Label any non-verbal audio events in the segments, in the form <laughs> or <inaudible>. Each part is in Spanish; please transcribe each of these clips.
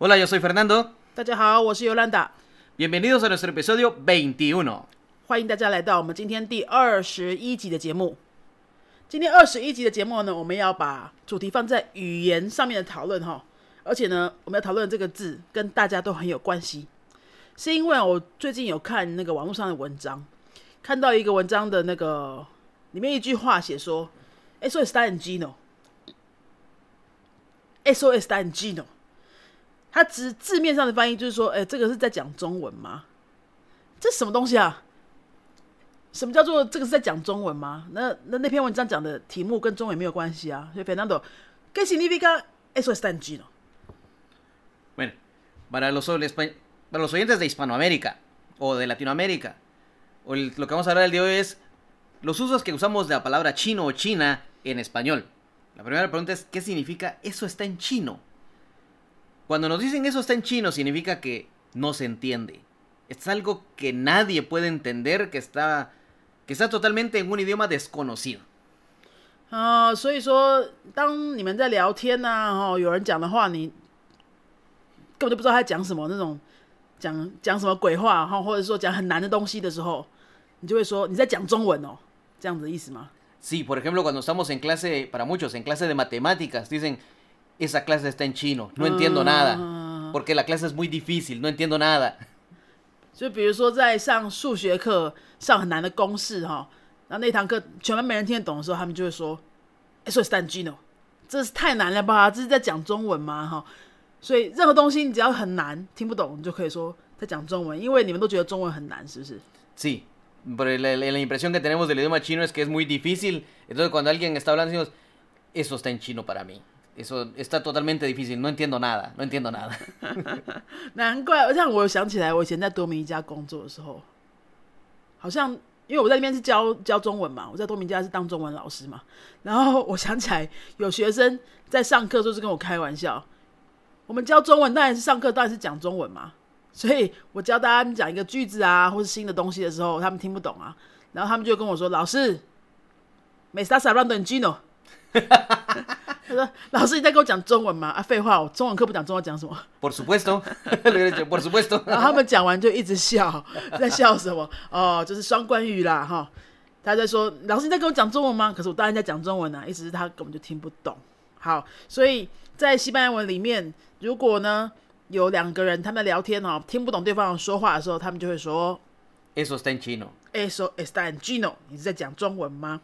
Hola, yo soy Fernando. 大家好，我是尤兰达，Bienvenidos a nuestro episodio 21. 欢迎大家来到我们今天第二十一集的节目。今天二十一集的节目呢，我们要把主题放在语言上面的讨论哈，而且呢，我们要讨论这个字跟大家都很有关系，是因为我最近有看那个网络上的文章，看到一个文章的那个里面一句话写说，eso está en chino，eso está en chino，它字字面上的翻译就是说，哎、这个是在讲中文吗？这什么东西啊？什么叫做这个是在讲中文吗？那那那篇文章讲的题目跟中文没有关系啊。所以 Fernando，¿qué significa eso está en chino？ Bueno, para los, el espa- para los oyentes de Hispanoamérica o de Latinoamérica, o el- lo que vamos a hablar el día de hoy es los usos que usamos de la palabra chino o china en español. La primera pregunta es, ¿qué significa eso está en chino? Cuando nos dicen eso está en chino, significa que no se entiende. Es algo que nadie puede entender, que está, que está totalmente en un idioma desconocido. 啊、所以说，当你们在聊天呐、哦，有人讲的话，你根本就不知道他在讲什么，那种讲讲什么鬼话哈，或者说讲很难的东西的时候，你就会说你在讲中文哦，这样子的意思吗？ Sí, por ejemplo, cuando estamos en clase, para muchos, en clase de matemáticas, dicen, esa clase está en chino, no entiendo nada, porque la clase es muy difícil, no entiendo nada. <laughs> 就比如说在上数学课上很难的公式哈，然后那堂课全班没人听得懂的时候，他们就会说：“eso está en chino，这是太难了吧？这是在讲中文吗？”哈，所以任何东西你只要很难听不懂，你就可以说在讲中文，因为你们都觉得中文很难，是不是？ Sí, pero la, la- la impresión que tenemos del idioma chino es que es muy difícil, entonces cuando alguien está hablando decimos, eso está en chino para mí, Eso está totalmente difícil, no entiendo nada, no entiendo nada. <laughs> 难怪，让我想起来，我以前在多米家工作的时候，好像因为我在那边是教教中文嘛，我在多米家是当中文老师嘛，然后我想起来有学生在上课的时候是跟我开玩笑，我们教中文当然是上课当然是讲中文嘛，所以我教大家讲一个句子啊，或是新的东西的时候，他们听不懂啊，然后他们就跟我说：“老师，me estás hablando en chino。<laughs> ”他说：“老师，你在跟我讲中文吗？”啊，废话，我中文课不讲中文，讲什么？Por supuesto, <laughs> le hubiera dicho, por supuesto. 然后他们讲完就一直笑，在笑什么？哦，就是双关语啦，哈。他在说：“老师你在跟我讲中文吗？”可是我当然在讲中文啊，意思是他根本就听不懂。好，所以在西班牙文里面，如果呢有两个人他们聊天哦，听不懂对方说话的时候，他们就会说 Eso está en chino. “eso está en chino”，你是在讲中文吗？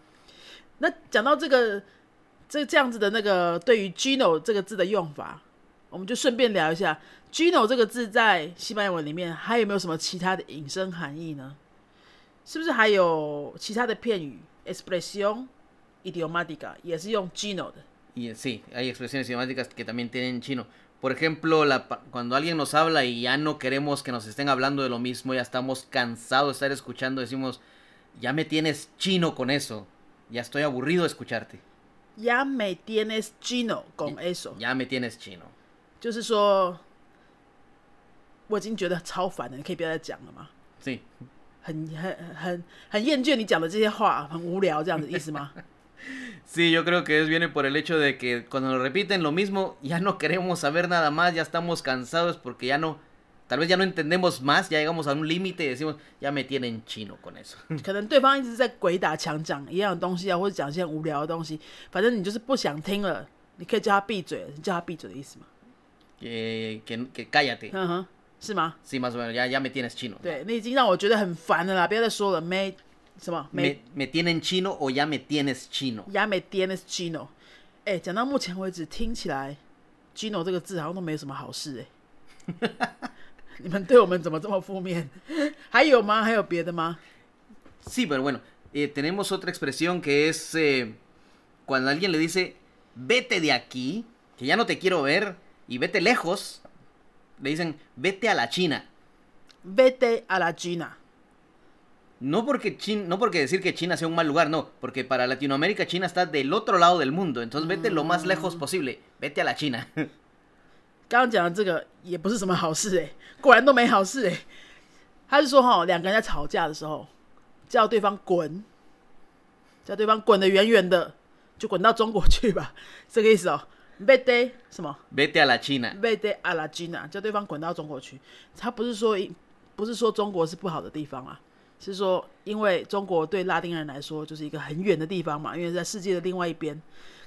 那讲到这个这这样子的那个对于 “gino” 这个字的用法，我们就顺便聊一下 “gino” 这个字在西班牙文里面还有没有什么其他的引申含义呢？是不是还有其他的片语 expresión idiomática 也是用 “gino” 的？ Y eh, sí, hay expresiones idiomáticas que también tienen chino. Por ejemplo, la, pa- cuando alguien nos habla y ya no queremos que nos estén hablando de lo mismo, ya estamos cansados de estar escuchando, decimos, ya me tienes chino con eso, ya estoy aburrido de escucharte, Ya me tienes chino con eso， ya me tienes chino. 就是说我已经觉得超烦了，你可以不要再讲了吗？ Sí, 很很很很厌倦你讲的这些话，很无聊，这样子意思吗？ sí, <laughs> yo creo que es viene por el hecho de que cuando nos repiten lo mismo, ya no queremos saber nada más, ya estamos cansados porque ya no, tal vez ya no entendemos más, ya llegamos a un límite y decimos, ya me tienen chino con eso. 可能对方一直在鬼打墙讲一样的东西啊，或者讲一些无聊的东西，反正你就是不想听了，你可以叫他闭嘴，你叫他闭嘴的意思吗？que, que, que cállate. 嗯哼，是吗？Sí, más o menos, ya, ya me tienes chino. 对你已经让我觉得很烦了啦，不要再说了，没什么没 me, me tienen chino o ya me tienes chino. 呀没 tienes chino。哎，讲到目前为止，听起来 chino 这个字好像都没什么好事哎。<laughs> 你们对我们怎么这么负面？还有吗？还有别的吗？ Sí, <laughs> pero bueno, eh, tenemos otra expresión que es eh, cuando alguien le dice, vete de aquí, que ya no te quiero ver, y vete lejos, le dicen, vete a la China. Vete a la China。 No porque, Chin- no porque decir que China sea un mal lugar, no, porque para Latinoamérica China está del otro lado del mundo, entonces vete lo más lejos posible, vete a la China. <laughs> 刚刚讲的这个也不是什么好事哎、果然都没好事哎、他是说哈，两个人在吵架的时候，叫对方滚，叫对方滚得远远的，就滚到中国去吧，<laughs> 这个意思哦。vete 什么 vete a la China. vete a la China，叫对方滚到中国去。他不是说不是说中国是不好的地方啊，是说因为中国对拉丁人来说就是一个很远的地方嘛，因为在世界的另外一边。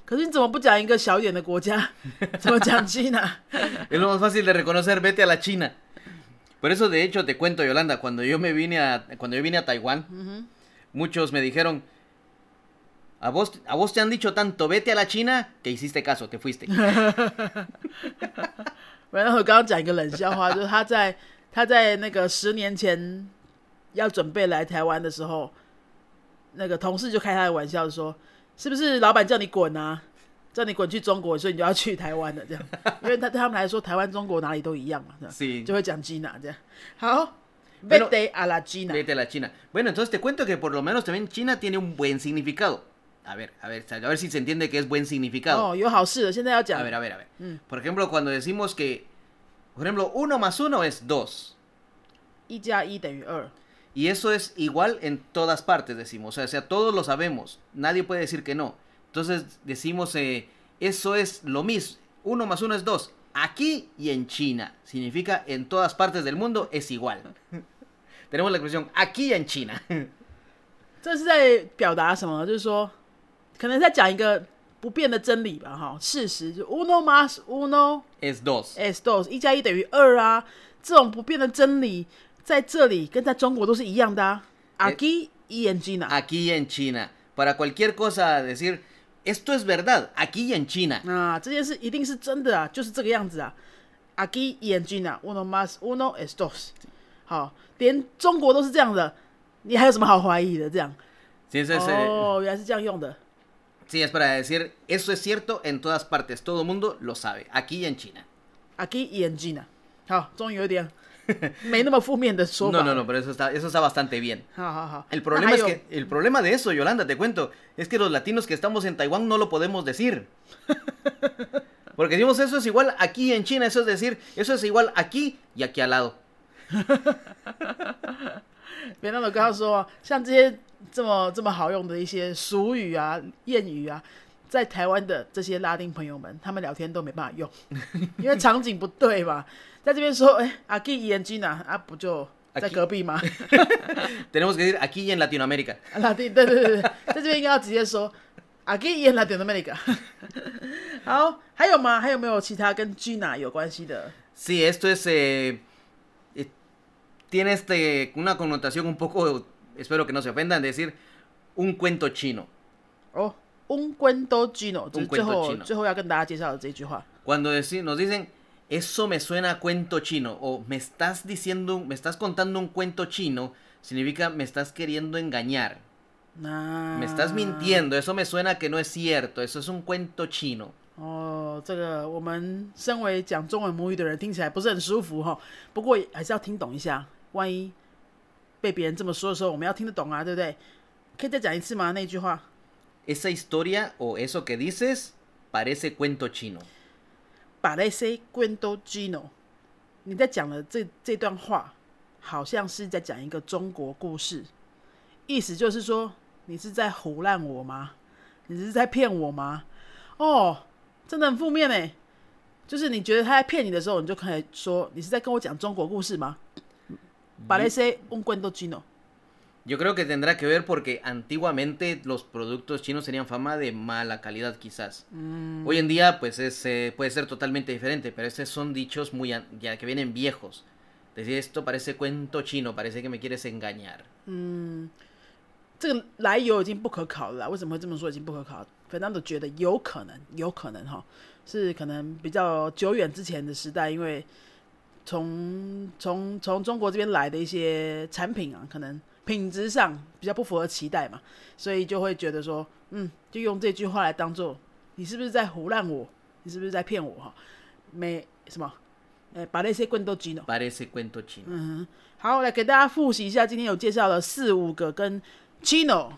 可是你怎么不讲一个小一点的国家？怎么讲 China？Es lo más fácil de reconocer, vete a la China. Por eso, de hecho, te cuento, Yolanda, cuando yo me vine a, cuando yo vine a Taiwán, muchos me dijeron, a vos, a vos te han dicho tanto, vete a la China, que hiciste caso, te fuiste. 然后我刚刚讲一个冷笑话，就是他在他在那个十年前要准备来台湾的时候，那个同事就开他的玩笑说：“是不是老板叫你滚啊？叫你滚去中国，所以你就要去台湾了？”这样，因为他对他们来说，台湾、中国哪里都一样嘛，这样 Sí. 就会讲 <laughs> Gina 这样。好 Bueno- ，vete a la Gina， Vete a la China. Bueno, entonces te cuento que por lo menos también China tiene un buen significado. A ver, a ver, a ver si se entiende que es buen significado. 哦，有好事了，现在要讲 A ver, a ver, a ver. Por ejemplo, cuando decimos que, por ejemplo, uno más uno es dos. 一加一等于二。 Y eso es igual en todas partes, decimos. O sea, o sea, todos lo sabemos. Nadie puede decir que no. Entonces decimos, eh, eso es lo mismo. Uno más uno es dos. Aquí y en China. Significa en todas partes del mundo es igual. <laughs> Tenemos la expresión aquí y en China. <laughs> 这是在表达什么？就是说，可能在讲一个不变的真理吧，哈，事实就 uno más uno es dos. es dos，一加一等于二啊，这种不变的真理 在这里跟在中国都是一样的啊。Aquí y en China， Aquí y en China. Para cualquier cosa decir, esto es verdad. Aquí y en China. 啊，这件事一定是真的啊，就是这个样子啊。Aquí y en China，uno más uno es dos。好，连中国都是这样的，你还有什么好怀疑的？这样 Sí, eso es, eh, 哦，原来是这样用的。 sí, es para decir, eso es cierto en todas partes. Todo el mundo lo sabe. Aquí y en China. Aquí y en China，好，终于有点 <laughs> 没那么负面的说法。 No, no, no, pero eso está, eso está bastante bien. 好好好。 El 那 problema 还 es 有 que el problema de eso, Yolanda, te cuento, es que los latinos que estamos en Taiwán no lo podemos decir. <laughs> Porque decimos eso es igual aquí en China, eso es decir, eso es igual aquí y aquí al lado. <laughs> 别让我刚刚说啊，像这些这么这么好用的一些俗语啊、谚语啊， 在台湾的这些拉丁朋友们，他们聊天都没办法用，因为场景不对嘛。在这边说，哎、阿 K <laughs> <laughs> 言君啊，啊不就在 Aquí- 隔壁吗？ Tenemos que decir aquí y en Latinoamérica. 拉丁，对对对对，在这边应该要直接说阿 K 言拉丁的 America。好，还有吗？还有没有其他跟 Gina 有关系的？ Sí, esto es. eh, eh, tiene este una connotación un poco. Espero que no se ofendan, decir un cuento chino. 哦 ，un cuento Gino，就是最后最后要跟大家介绍的这句话。Cuando deci- nos dicen, eso me suena a cuento chino, o me estás diciendo, me estás contando un cuento chino, significa me estás queriendo engañar, 那 me estás mintiendo, eso me suena que no es cierto, eso es un cuento chino. 哦，这个我们身为讲中文母语的人听起来不是很舒服哈，不过还是要听懂一下，万一被别人这么说的时候，我们要听得懂啊，对不对？可以再讲一次吗？那句话 Esa historia o eso que dices parece cuento chino. “parece cuento chino”，你在讲的这这段话，好像是在讲一个中国故事，意思就是说你是在胡乱我吗？你是在骗我吗？哦，真的很负面呢。就是你觉得他在骗你的时候，你就可以说你是在跟我讲中国故事吗？Parece un cuento chino。Yo creo que tendrá que ver porque antiguamente los productos chinos tenían fama de mala calidad quizás. Hoy en día pues es, eh, puede ser totalmente diferente, pero estos son dichos muy an- ya que vienen viejos. Decir esto parece cuento chino, parece que me quieres engañar. 这个来由已经不可考了啦。为什么会这么说？已经不可考。Fernando 觉得有可能，有可能哈，是可能比较久远之前的时代，因为从从从中国这边来的一些产品啊，可能 品质上比较不符合期待嘛，所以就会觉得说，嗯，就用这句话来当做你是不是在胡乱我？你是不是在骗我？哈，没什么，呃，把那些棍都举了。Parece cuento chino. 好，来给大家复习一下，今天有介绍了四五个跟 “chino”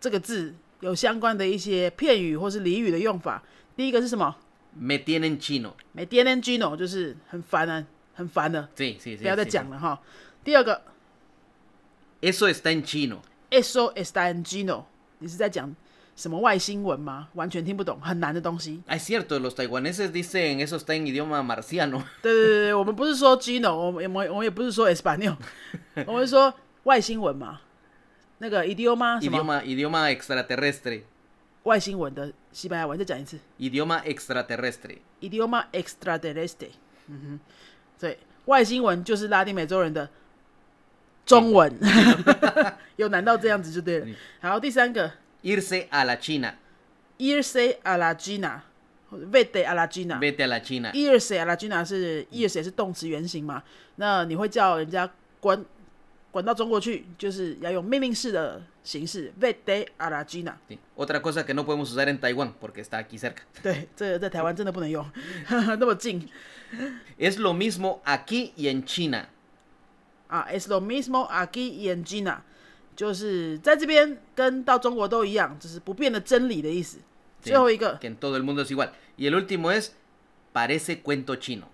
这个字有相关的一些片语或是俚语的用法。第一个是什么？Me tienen chino. 没 d n chino 就是很烦啊，很烦的 sí. 不要再讲了哈。第二个 Eso está en chino. “eso está en chino”，你是在讲 什么外星文吗？完全听不懂，很难的东西。 Ah, es cierto, los taiwaneses dicen eso está en idioma marciano. <laughs> 对对对对，我们不是说 Gino，我们我们我们也不是说 Espanol，我们说外星文嘛，那个 <laughs> idioma 什么 Idioma, idioma extraterrestre. 外星文的西班牙文，再讲一次 Idioma extraterrestre. idioma extraterrestre。嗯哼，对，外星文就是拉丁美洲人的 中文，有难到这样子就对了。好，第三个 Irse a la China. irse a la China，vete a la China。Vete a la China. irse a la China 是 irse 也是动词原形嘛？那你会叫人家滚滚到中国去，就是要用命令式的形式，vete a la China。Otra cosa que no podemos usar en Taiwán porque está aquí cerca. 对，这个在台湾真的不能用，那么近 Es lo mismo aquí y en China. 啊。Es lo mismo aquí y en China，就是在这边跟到中国都一样，就是不变的真理的意思。最后一个 que en todo el mundo es igual. Y el último es parece cuento chino.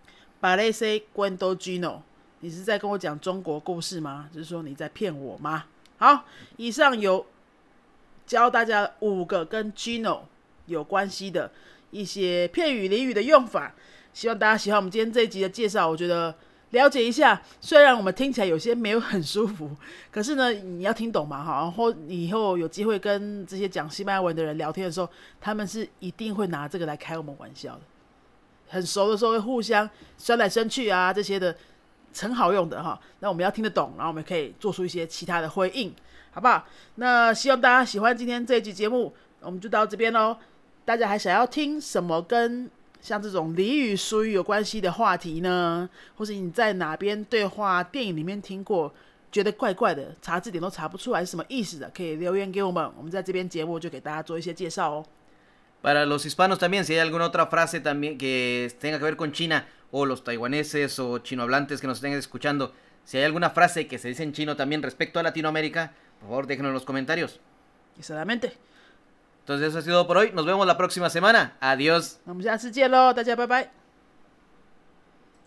parece cuento chino，你是在跟我讲中国故事吗？就是说你在骗我吗？好，以上有教大家五个跟 Gino 有关系的一些片语俚语的用法，希望大家喜欢我们今天这一集的介绍。我觉得了解一下，虽然我们听起来有些没有很舒服，可是呢，你要听懂嘛，哈，然后以后有机会跟这些讲西班牙文的人聊天的时候，他们是一定会拿这个来开我们玩笑的。很熟的时候会互相酸来酸去啊，这些的很好用的哈。那我们要听得懂，然后我们可以做出一些其他的回应，好不好？那希望大家喜欢今天这一集节目，我们就到这边喽。大家还想要听什么跟像这种俚语俗语有关系的话题呢？或是你在哪边对话电影里面听过，觉得怪怪的，查字典都查不出来是什么意思的，可以留言给我们，我们在这边节目就给大家做一些介绍哦。 Para los hispanos también, si hay alguna otra frase también que tenga que ver con China, o los taiwaneses o chinohablantes que nos estén escuchando, si hay alguna frase que se dice en chino también respecto a Latinoamérica, por favor déjenos en los comentarios. y solamente， Entonces eso ha sido todo por hoy, nos vemos la próxima semana, adiós. 那我们下次见喽，大家拜拜。